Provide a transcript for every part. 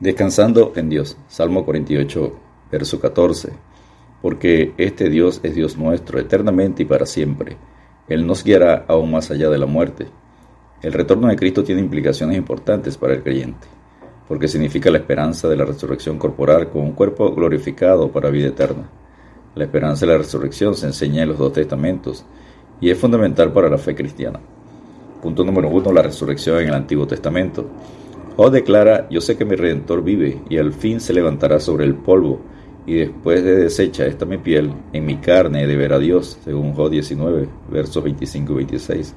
Descansando en Dios. Salmo 48, verso 14. Porque este Dios es Dios nuestro eternamente y para siempre. Él nos guiará aún más allá de la muerte. El retorno de Cristo tiene implicaciones importantes para el creyente, porque significa la esperanza de la resurrección corporal con un cuerpo glorificado para vida eterna. La esperanza de la resurrección se enseña en los dos testamentos y es fundamental para la fe cristiana. Punto número uno, la resurrección en el Antiguo Testamento. Oh declara, yo sé que mi Redentor vive, y al fin se levantará sobre el polvo, y después de deshecha esta mi piel, en mi carne de ver a Dios, según Job 19, versos 25 y 26.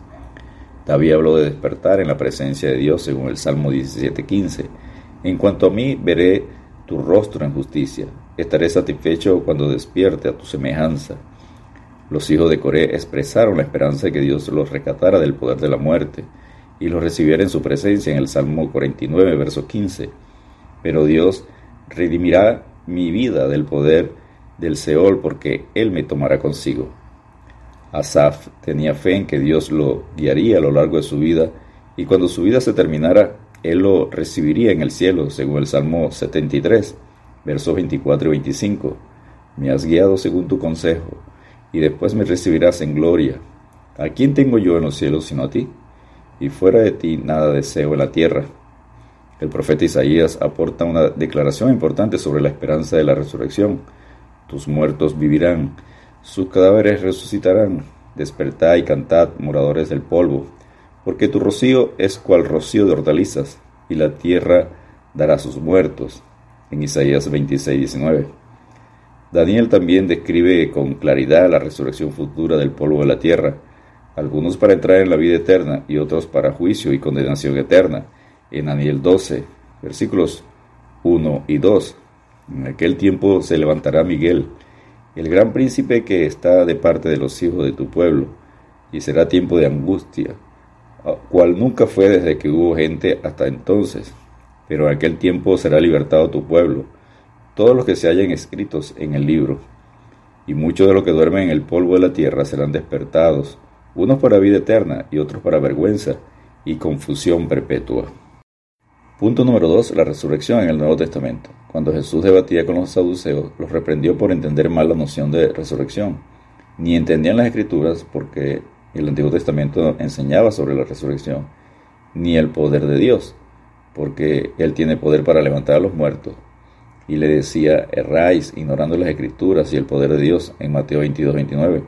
David habló de despertar en la presencia de Dios, según el Salmo 17, 15. En cuanto a mí, veré tu rostro en justicia, estaré satisfecho cuando despierte a tu semejanza. Los hijos de Coré expresaron la esperanza de que Dios los rescatara del poder de la muerte, y lo recibiera en su presencia en el Salmo 49, verso 15. Pero Dios redimirá mi vida del poder del Seol porque Él me tomará consigo. Asaf tenía fe en que Dios lo guiaría a lo largo de su vida y cuando su vida se terminara, Él lo recibiría en el cielo, según el Salmo 73, versos 24 y 25. Me has guiado según tu consejo y después me recibirás en gloria. ¿A quién tengo yo en los cielos sino a ti? Y fuera de ti nada deseo en la tierra. El profeta Isaías aporta una declaración importante sobre la esperanza de la resurrección. Tus muertos vivirán, sus cadáveres resucitarán. Despertad y cantad, moradores del polvo, porque tu rocío es cual rocío de hortalizas, y la tierra dará sus muertos. En Isaías 26, 19. Daniel también describe con claridad la resurrección futura del polvo de la tierra algunos para entrar en la vida eterna y otros para juicio y condenación eterna. En Daniel 12, versículos 1 y 2. En aquel tiempo se levantará Miguel, el gran príncipe que está de parte de los hijos de tu pueblo, y será tiempo de angustia, cual nunca fue desde que hubo gente hasta entonces. Pero en aquel tiempo será libertado tu pueblo, todos los que se hayan escritos en el libro, y muchos de los que duermen en el polvo de la tierra serán despertados unos para vida eterna y otros para vergüenza y confusión perpetua. Punto número 2. La resurrección en el Nuevo Testamento. Cuando Jesús debatía con los saduceos, los reprendió por entender mal la noción de resurrección. Ni entendían las escrituras porque el Antiguo Testamento enseñaba sobre la resurrección, ni el poder de Dios, porque Él tiene poder para levantar a los muertos. Y le decía, erráis ignorando las escrituras y el poder de Dios en Mateo 22, 29.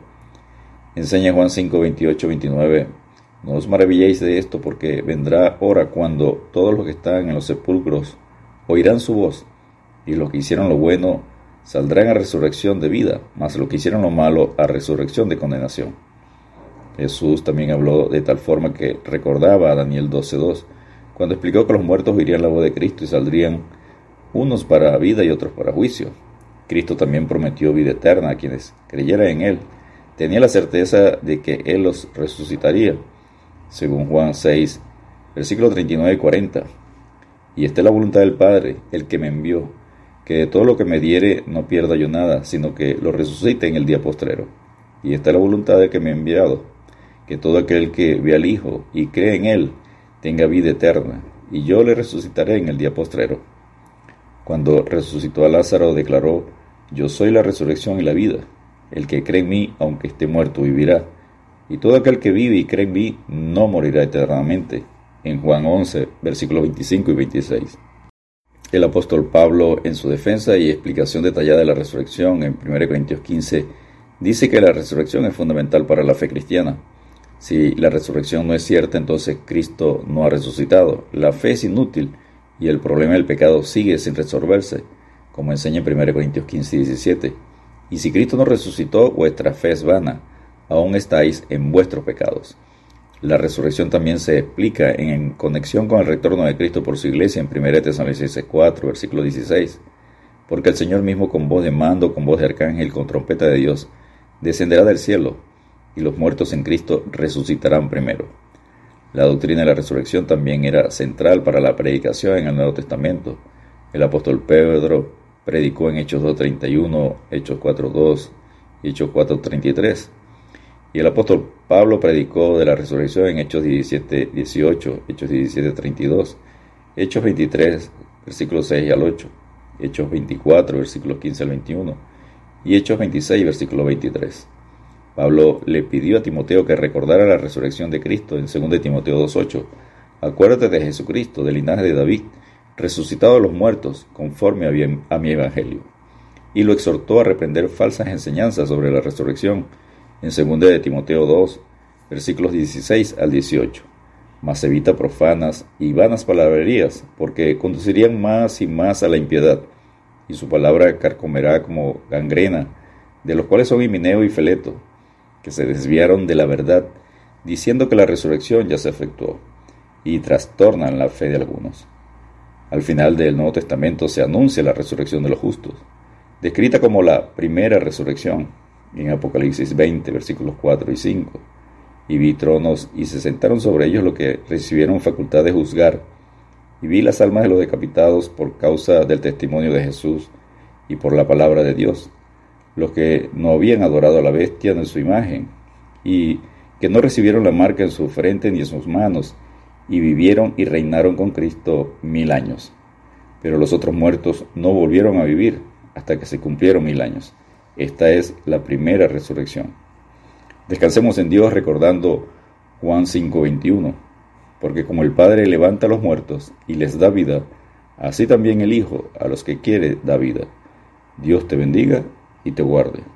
Enseña Juan 5, 28, 29. No os maravilléis de esto, porque vendrá hora cuando todos los que están en los sepulcros oirán su voz, y los que hicieron lo bueno saldrán a resurrección de vida, mas los que hicieron lo malo a resurrección de condenación. Jesús también habló de tal forma que recordaba a Daniel 12.2, cuando explicó que los muertos oirían la voz de Cristo y saldrían unos para vida y otros para juicio. Cristo también prometió vida eterna a quienes creyeran en Él tenía la certeza de que Él los resucitaría, según Juan 6, versículo 39 y 40. Y esta es la voluntad del Padre, el que me envió, que de todo lo que me diere no pierda yo nada, sino que lo resucite en el día postrero. Y esta es la voluntad del que me enviado, que todo aquel que ve al Hijo y cree en Él tenga vida eterna, y yo le resucitaré en el día postrero. Cuando resucitó a Lázaro, declaró, Yo soy la resurrección y la vida. El que cree en mí, aunque esté muerto, vivirá. Y todo aquel que vive y cree en mí, no morirá eternamente. En Juan 11, versículos 25 y 26. El apóstol Pablo, en su defensa y explicación detallada de la resurrección en 1 Corintios 15, dice que la resurrección es fundamental para la fe cristiana. Si la resurrección no es cierta, entonces Cristo no ha resucitado. La fe es inútil y el problema del pecado sigue sin resolverse, como enseña en 1 Corintios 15 y 17. Y si Cristo no resucitó, vuestra fe es vana, aún estáis en vuestros pecados. La resurrección también se explica en conexión con el retorno de Cristo por su iglesia en 1 Tesalonicenses 4, versículo 16. Porque el Señor mismo con voz de mando, con voz de arcángel, con trompeta de Dios, descenderá del cielo, y los muertos en Cristo resucitarán primero. La doctrina de la resurrección también era central para la predicación en el Nuevo Testamento. El apóstol Pedro predicó en Hechos 2.31, Hechos 4.2 y Hechos 4.33. Y el apóstol Pablo predicó de la resurrección en Hechos 17.18, Hechos 17.32, Hechos 23, versículos 6 al 8, Hechos 24, versículos 15 al 21, y Hechos 26, versículo 23. Pablo le pidió a Timoteo que recordara la resurrección de Cristo en 2 Timoteo 2.8. Acuérdate de Jesucristo, del linaje de David, resucitado de los muertos, conforme a mi evangelio. Y lo exhortó a reprender falsas enseñanzas sobre la resurrección en 2 Timoteo 2, versículos 16 al 18. Mas evita profanas y vanas palabrerías, porque conducirían más y más a la impiedad, y su palabra carcomerá como gangrena, de los cuales son Himineo y Feleto, que se desviaron de la verdad, diciendo que la resurrección ya se efectuó, y trastornan la fe de algunos. Al final del Nuevo Testamento se anuncia la resurrección de los justos, descrita como la primera resurrección, en Apocalipsis 20, versículos 4 y 5. Y vi tronos y se sentaron sobre ellos los que recibieron facultad de juzgar, y vi las almas de los decapitados por causa del testimonio de Jesús y por la palabra de Dios, los que no habían adorado a la bestia en su imagen, y que no recibieron la marca en su frente ni en sus manos, y vivieron y reinaron con Cristo mil años. Pero los otros muertos no volvieron a vivir hasta que se cumplieron mil años. Esta es la primera resurrección. Descansemos en Dios recordando Juan 5:21, porque como el Padre levanta a los muertos y les da vida, así también el Hijo a los que quiere da vida. Dios te bendiga y te guarde.